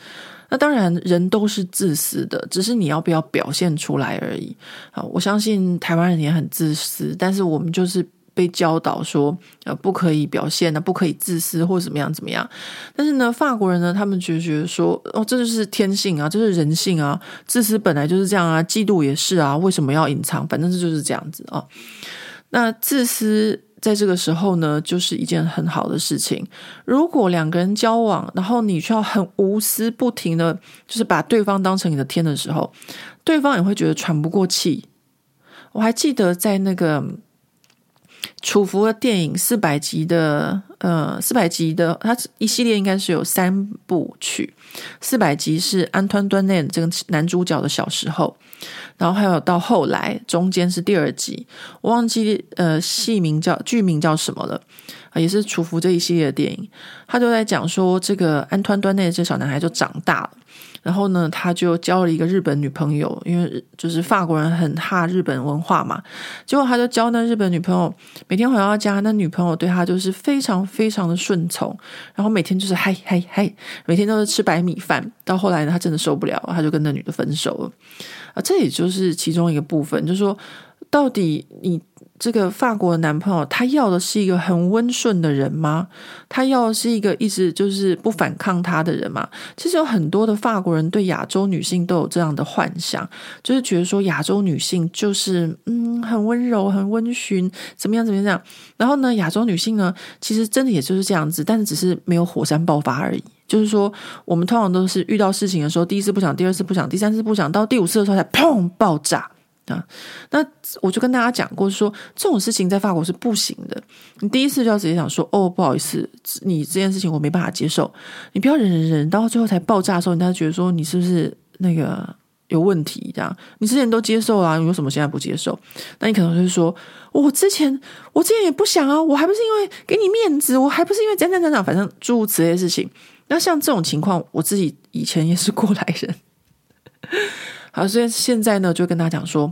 那当然人都是自私的，只是你要不要表现出来而已。啊，我相信台湾人也很自私，但是我们就是被教导说，呃，不可以表现的，不可以自私或怎么样怎么样。但是呢，法国人呢，他们就觉得说，哦，这就是天性啊，这是人性啊，自私本来就是这样啊，嫉妒也是啊，为什么要隐藏？反正这就是这样子啊。那自私。在这个时候呢，就是一件很好的事情。如果两个人交往，然后你需要很无私、不停的，就是把对方当成你的天的时候，对方也会觉得喘不过气。我还记得在那个楚服的电影四百集的，呃，四百集的，它一系列应该是有三部曲，四百集是安东·端内这个男主角的小时候。然后还有到后来，中间是第二集，我忘记呃戏名叫剧名叫什么了，也是楚服这一系列的电影，他就在讲说这个安东端内的这小男孩就长大了，然后呢他就交了一个日本女朋友，因为就是法国人很怕日本文化嘛，结果他就交那日本女朋友，每天回到家，那女朋友对他就是非常非常的顺从，然后每天就是嗨嗨嗨，每天都是吃白米饭，到后来呢他真的受不了，他就跟那女的分手了。啊，这也就是其中一个部分，就是说，到底你这个法国的男朋友，他要的是一个很温顺的人吗？他要的是一个一直就是不反抗他的人吗？其实有很多的法国人对亚洲女性都有这样的幻想，就是觉得说亚洲女性就是嗯很温柔、很温驯，怎么样怎么样这样。然后呢，亚洲女性呢，其实真的也就是这样子，但是只是没有火山爆发而已。就是说，我们通常都是遇到事情的时候，第一次不想，第二次不想，第三次不想，到第五次的时候才砰爆炸啊！那我就跟大家讲过说，这种事情在法国是不行的。你第一次就要直接讲说，哦，不好意思，你这件事情我没办法接受。你不要忍忍忍，到最后才爆炸的时候，人家觉得说你是不是那个有问题？这样你之前都接受啊，你为什么现在不接受？那你可能就是说，我之前我之前也不想啊，我还不是因为给你面子，我还不是因为怎样怎样，反正诸如此类的事情。那像这种情况，我自己以前也是过来人。好，所以现在呢，就跟大家讲说，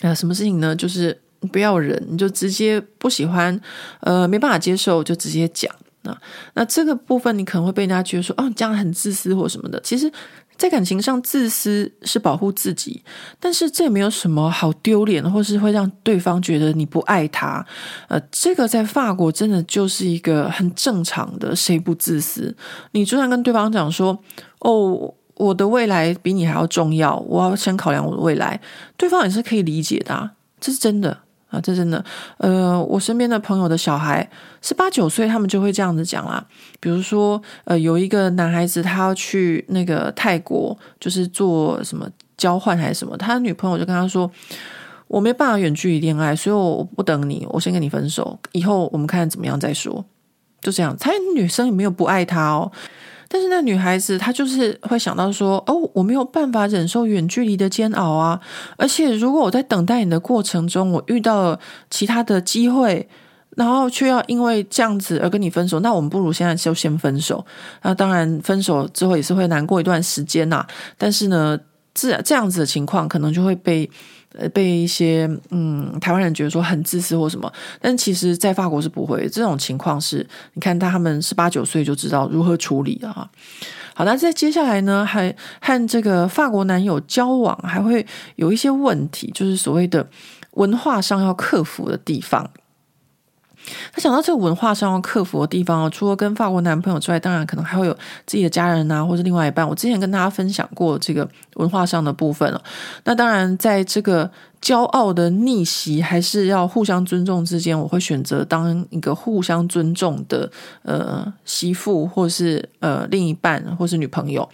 呃，什么事情呢？就是不要忍，你就直接不喜欢，呃，没办法接受，就直接讲。那那这个部分，你可能会被人家觉得说，哦，你这样很自私或什么的。其实。在感情上，自私是保护自己，但是这也没有什么好丢脸，或是会让对方觉得你不爱他。呃，这个在法国真的就是一个很正常的，谁不自私？你就算跟对方讲说：“哦，我的未来比你还要重要，我要先考量我的未来。”对方也是可以理解的，这是真的。啊，这真的，呃，我身边的朋友的小孩十八九岁，他们就会这样子讲啦。比如说，呃，有一个男孩子，他要去那个泰国，就是做什么交换还是什么，他的女朋友就跟他说：“我没办法远距离恋爱，所以我不等你，我先跟你分手，以后我们看怎么样再说。”就这样，他女生也没有不爱他哦。但是那女孩子她就是会想到说，哦，我没有办法忍受远距离的煎熬啊！而且如果我在等待你的过程中，我遇到其他的机会，然后却要因为这样子而跟你分手，那我们不如现在就先分手。那当然，分手之后也是会难过一段时间呐。但是呢，这这样子的情况可能就会被。呃，被一些嗯台湾人觉得说很自私或什么，但其实，在法国是不会这种情况是，你看他们十八九岁就知道如何处理了哈。好，那在接下来呢，还和这个法国男友交往，还会有一些问题，就是所谓的文化上要克服的地方。他想到这个文化上要克服的地方，除了跟法国男朋友之外，当然可能还会有自己的家人啊，或者另外一半。我之前跟大家分享过这个文化上的部分了。那当然，在这个骄傲的逆袭还是要互相尊重之间，我会选择当一个互相尊重的呃媳妇，或是呃另一半，或是女朋友。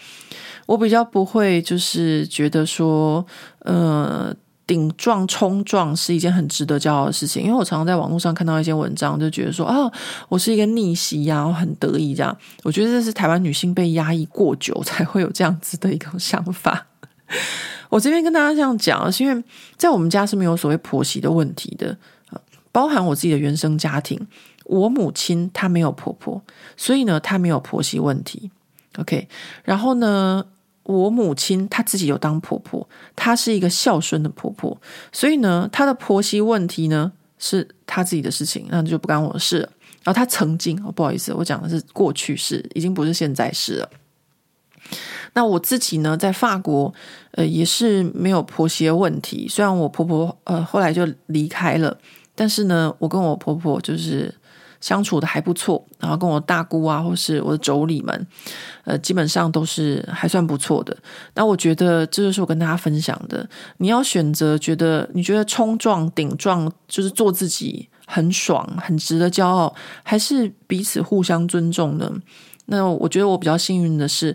我比较不会就是觉得说呃。顶撞冲撞是一件很值得骄傲的事情，因为我常常在网络上看到一些文章，就觉得说啊，我是一个逆袭呀，我很得意这样。我觉得这是台湾女性被压抑过久才会有这样子的一个想法。我这边跟大家这样讲，是因为在我们家是没有所谓婆媳的问题的，包含我自己的原生家庭，我母亲她没有婆婆，所以呢，她没有婆媳问题。OK，然后呢，我母亲她自己有当婆婆，她是一个孝顺的婆婆，所以呢，她的婆媳问题呢是她自己的事情，那就不干我的事了。然后她曾经，哦，不好意思，我讲的是过去式，已经不是现在式了。那我自己呢，在法国，呃，也是没有婆媳的问题。虽然我婆婆呃后来就离开了，但是呢，我跟我婆婆就是。相处的还不错，然后跟我大姑啊，或是我的妯娌们，呃，基本上都是还算不错的。那我觉得这就是我跟大家分享的。你要选择觉得你觉得冲撞顶撞就是做自己很爽，很值得骄傲，还是彼此互相尊重呢？那我觉得我比较幸运的是，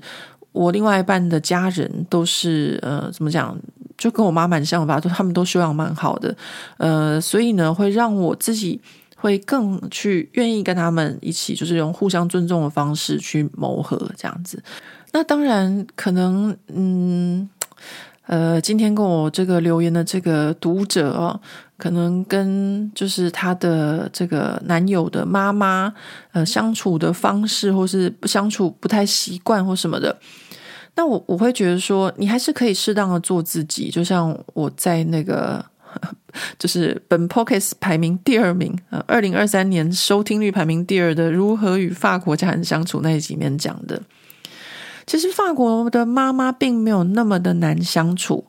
我另外一半的家人都是呃，怎么讲，就跟我妈蛮像吧，都他们都修养蛮好的，呃，所以呢，会让我自己。会更去愿意跟他们一起，就是用互相尊重的方式去磨合这样子。那当然，可能嗯呃，今天跟我这个留言的这个读者哦，可能跟就是他的这个男友的妈妈呃相处的方式，或是不相处不太习惯或什么的。那我我会觉得说，你还是可以适当的做自己，就像我在那个。就是本 podcast 排名第二名，呃，二零二三年收听率排名第二的《如何与法国家人相处》那一集里面讲的。其实法国的妈妈并没有那么的难相处，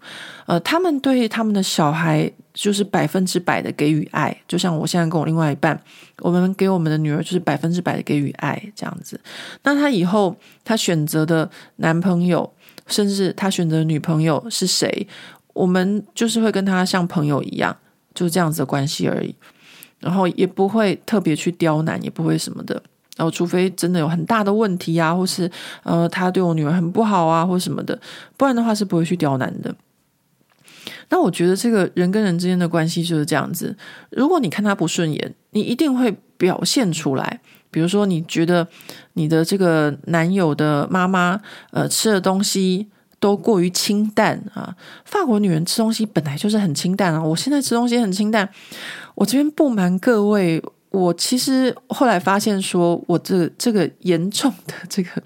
呃，他们对他们的小孩就是百分之百的给予爱，就像我现在跟我另外一半，我们给我们的女儿就是百分之百的给予爱这样子。那他以后他选择的男朋友，甚至他选择的女朋友是谁？我们就是会跟他像朋友一样，就是这样子的关系而已，然后也不会特别去刁难，也不会什么的。然后除非真的有很大的问题啊，或是呃他对我女儿很不好啊，或什么的，不然的话是不会去刁难的。那我觉得这个人跟人之间的关系就是这样子。如果你看他不顺眼，你一定会表现出来。比如说，你觉得你的这个男友的妈妈呃吃的东西。都过于清淡啊！法国女人吃东西本来就是很清淡啊。我现在吃东西很清淡。我这边不瞒各位，我其实后来发现，说我这、这个严重的这个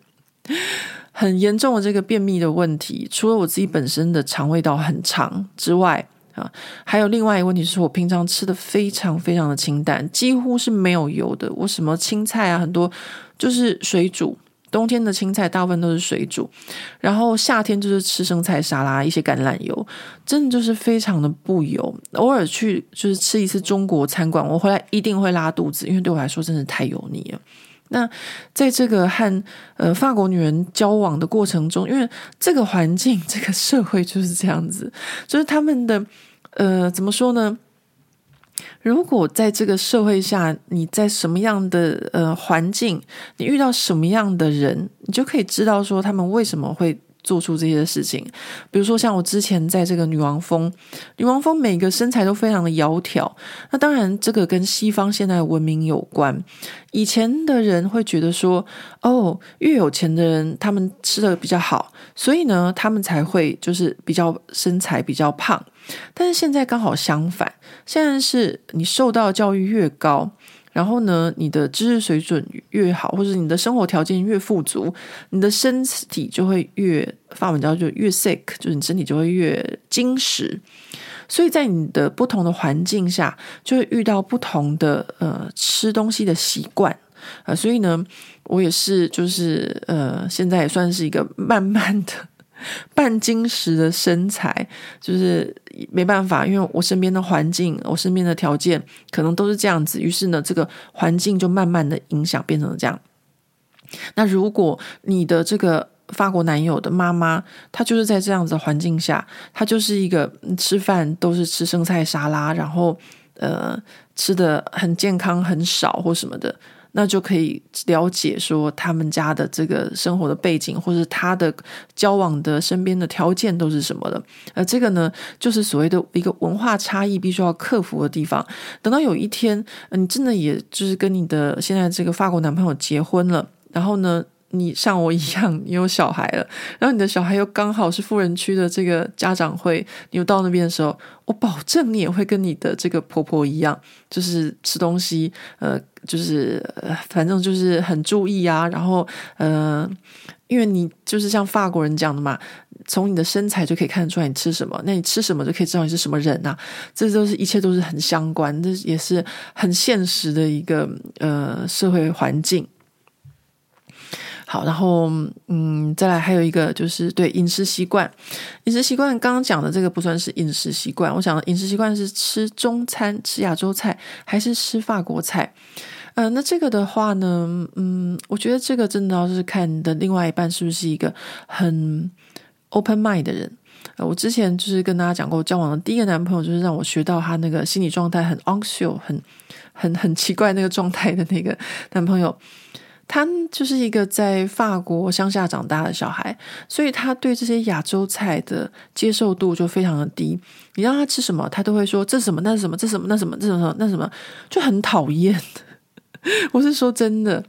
很严重的这个便秘的问题，除了我自己本身的肠胃道很长之外啊，还有另外一个问题，是我平常吃的非常非常的清淡，几乎是没有油的。我什么青菜啊，很多就是水煮。冬天的青菜大部分都是水煮，然后夏天就是吃生菜沙拉，一些橄榄油，真的就是非常的不油。偶尔去就是吃一次中国餐馆，我回来一定会拉肚子，因为对我来说真的太油腻了。那在这个和呃法国女人交往的过程中，因为这个环境、这个社会就是这样子，就是他们的呃怎么说呢？如果在这个社会下，你在什么样的呃环境，你遇到什么样的人，你就可以知道说他们为什么会做出这些事情。比如说，像我之前在这个女王峰，女王峰每个身材都非常的窈窕。那当然，这个跟西方现代文明有关。以前的人会觉得说，哦，越有钱的人他们吃的比较好，所以呢，他们才会就是比较身材比较胖。但是现在刚好相反，现在是你受到教育越高。然后呢，你的知识水准越好，或者你的生活条件越富足，你的身体就会越，发文叫就越 sick，就是你身体就会越精实。所以在你的不同的环境下，就会遇到不同的呃吃东西的习惯啊、所以呢，我也是就是呃，现在也算是一个慢慢的。半精实的身材，就是没办法，因为我身边的环境，我身边的条件可能都是这样子，于是呢，这个环境就慢慢的影响，变成了这样。那如果你的这个法国男友的妈妈，她就是在这样子的环境下，她就是一个吃饭都是吃生菜沙拉，然后呃吃的很健康很少或什么的。那就可以了解说他们家的这个生活的背景，或者他的交往的身边的条件都是什么的。而这个呢，就是所谓的一个文化差异必须要克服的地方。等到有一天，你真的也就是跟你的现在这个法国男朋友结婚了，然后呢，你像我一样，你有小孩了，然后你的小孩又刚好是富人区的这个家长会，你又到那边的时候，我保证你也会跟你的这个婆婆一样，就是吃东西，呃，就是，反正就是很注意啊。然后，呃，因为你就是像法国人讲的嘛，从你的身材就可以看得出来你吃什么，那你吃什么就可以知道你是什么人呐。这都是一切都是很相关，这也是很现实的一个呃社会环境。好，然后嗯，再来还有一个就是对饮食习惯，饮食习惯刚刚讲的这个不算是饮食习惯，我讲的饮食习惯是吃中餐、吃亚洲菜还是吃法国菜？呃，那这个的话呢，嗯，我觉得这个真的要是看你的另外一半是不是一个很 open mind 的人。呃，我之前就是跟大家讲过，交往的第一个男朋友就是让我学到他那个心理状态很 anxious 很很很奇怪那个状态的那个男朋友。他就是一个在法国乡下长大的小孩，所以他对这些亚洲菜的接受度就非常的低。你让他吃什么，他都会说这什么，那什么，这什么，那什么，这什么，那什么，就很讨厌。我是说真的，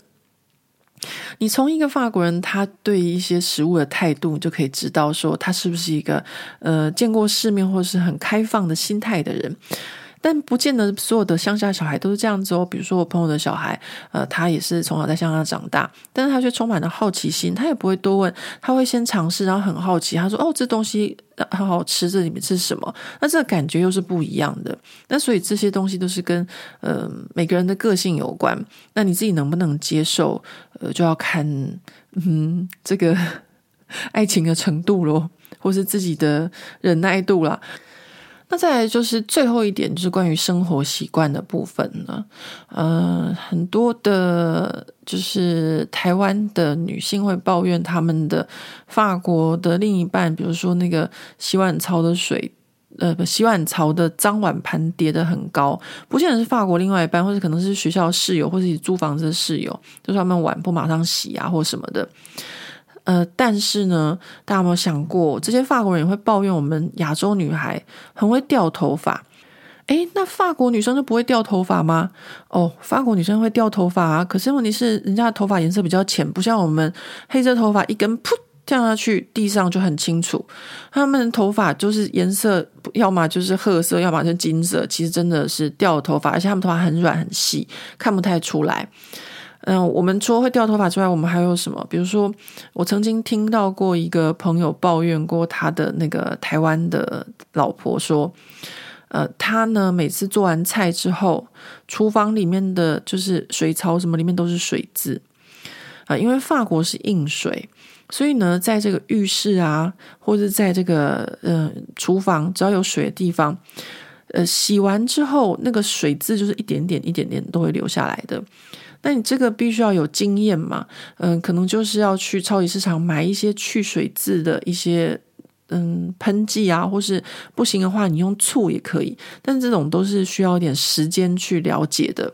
你从一个法国人他对一些食物的态度，就可以知道说他是不是一个呃见过世面或是很开放的心态的人。但不见得所有的乡下小孩都是这样子哦。比如说我朋友的小孩，呃，他也是从小在乡下长大，但是他却充满了好奇心，他也不会多问，他会先尝试，然后很好奇，他说：“哦，这东西很好吃，这里面是什么？”那这个感觉又是不一样的。那所以这些东西都是跟呃每个人的个性有关。那你自己能不能接受？呃，就要看嗯这个 爱情的程度咯，或是自己的忍耐度啦。那再来就是最后一点，就是关于生活习惯的部分呢。呃，很多的，就是台湾的女性会抱怨他们的法国的另一半，比如说那个洗碗槽的水，呃，不洗碗槽的脏碗盘叠得很高，不见得是法国另外一半，或者可能是学校室友，或者是租房子的室友，就是他们碗不马上洗啊，或什么的。呃，但是呢，大家有没有想过，这些法国人也会抱怨我们亚洲女孩很会掉头发？诶，那法国女生就不会掉头发吗？哦，法国女生会掉头发啊，可是问题是，人家的头发颜色比较浅，不像我们黑色头发一根噗掉下去，地上就很清楚。他们的头发就是颜色，要么就是褐色，要么就是金色，其实真的是掉头发，而且他们头发很软很细，看不太出来。嗯，我们除了会掉头发之外，我们还有什么？比如说，我曾经听到过一个朋友抱怨过他的那个台湾的老婆说，呃，他呢每次做完菜之后，厨房里面的就是水槽什么里面都是水渍啊，因为法国是硬水，所以呢，在这个浴室啊，或者在这个呃厨房，只要有水的地方，呃，洗完之后那个水渍就是一点点一点点都会流下来的。那你这个必须要有经验嘛？嗯，可能就是要去超级市场买一些去水渍的一些嗯喷剂啊，或是不行的话，你用醋也可以。但这种都是需要一点时间去了解的。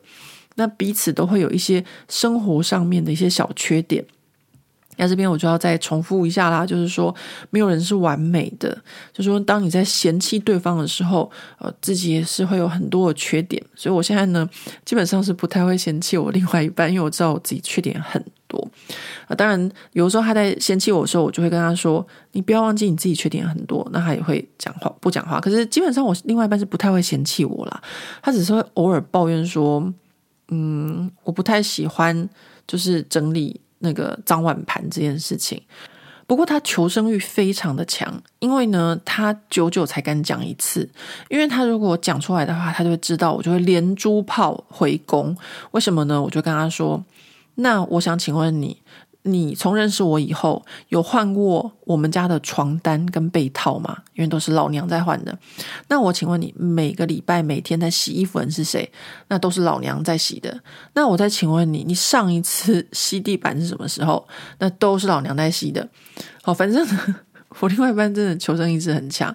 那彼此都会有一些生活上面的一些小缺点。那这边我就要再重复一下啦，就是说，没有人是完美的。就说，当你在嫌弃对方的时候，呃，自己也是会有很多的缺点。所以我现在呢，基本上是不太会嫌弃我另外一半，因为我知道我自己缺点很多。啊、呃，当然，有时候他在嫌弃我的时候，我就会跟他说：“你不要忘记你自己缺点很多。”那他也会讲话不讲话。可是基本上我另外一半是不太会嫌弃我啦，他只是会偶尔抱怨说：“嗯，我不太喜欢，就是整理。”那个脏碗盘这件事情，不过他求生欲非常的强，因为呢，他久久才敢讲一次，因为他如果讲出来的话，他就会知道我就会连珠炮回攻。为什么呢？我就跟他说：“那我想请问你。”你从认识我以后，有换过我们家的床单跟被套吗？因为都是老娘在换的。那我请问你，每个礼拜每天在洗衣服人是谁？那都是老娘在洗的。那我再请问你，你上一次吸地板是什么时候？那都是老娘在吸的。好，反正 我另外一半真的求生意志很强。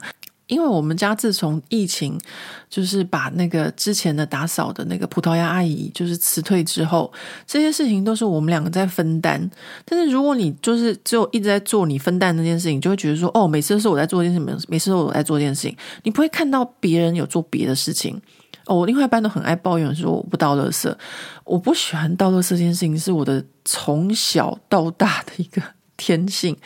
因为我们家自从疫情，就是把那个之前的打扫的那个葡萄牙阿姨就是辞退之后，这些事情都是我们两个在分担。但是如果你就是只有一直在做你分担那件事情，就会觉得说，哦，每次都是我在做这件事情，每次都是我在做这件事情，你不会看到别人有做别的事情。哦，我另外一半都很爱抱怨说我不倒垃圾，我不喜欢倒垃圾这件事情，是我的从小到大的一个。天性，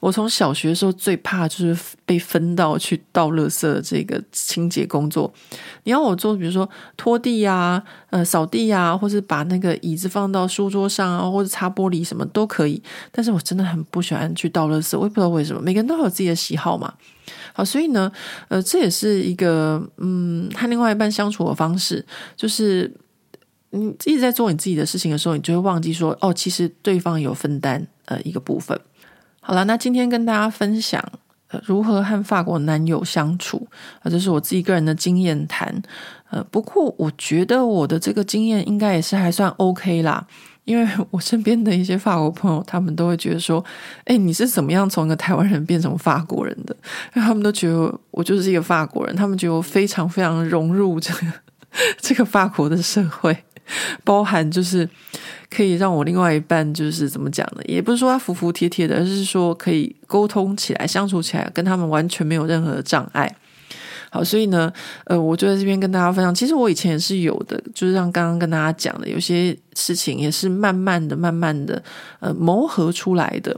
我从小学的时候最怕就是被分到去倒垃圾的这个清洁工作。你要我做，比如说拖地呀、呃扫地呀，或是把那个椅子放到书桌上啊，或者擦玻璃什么都可以。但是我真的很不喜欢去倒垃圾，我也不知道为什么。每个人都有自己的喜好嘛。好，所以呢，呃，这也是一个嗯，和另外一半相处的方式，就是你一直在做你自己的事情的时候，你就会忘记说，哦，其实对方有分担。呃，一个部分。好了，那今天跟大家分享，呃，如何和法国男友相处，啊，这是我自己个人的经验谈。呃，不过我觉得我的这个经验应该也是还算 OK 啦，因为我身边的一些法国朋友，他们都会觉得说，哎，你是怎么样从一个台湾人变成法国人的？因为他们都觉得我就是一个法国人，他们觉得我非常非常融入这个 这个法国的社会。包含就是可以让我另外一半就是怎么讲呢？也不是说他服服帖帖的，而是说可以沟通起来、相处起来，跟他们完全没有任何的障碍。好，所以呢，呃，我就在这边跟大家分享，其实我以前也是有的，就是像刚刚跟大家讲的，有些事情也是慢慢的、慢慢的呃磨合出来的。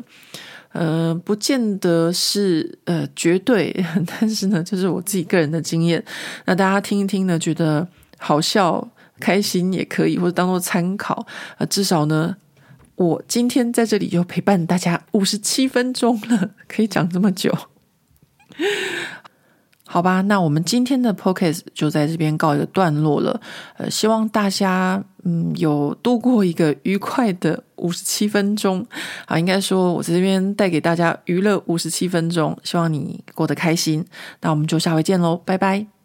呃，不见得是呃绝对，但是呢，就是我自己个人的经验。那大家听一听呢，觉得好笑。开心也可以，或者当做参考啊。至少呢，我今天在这里就陪伴大家五十七分钟了，可以讲这么久，好吧？那我们今天的 podcast 就在这边告一个段落了。呃，希望大家嗯有度过一个愉快的五十七分钟啊。应该说，我在这边带给大家娱乐五十七分钟，希望你过得开心。那我们就下回见喽，拜拜。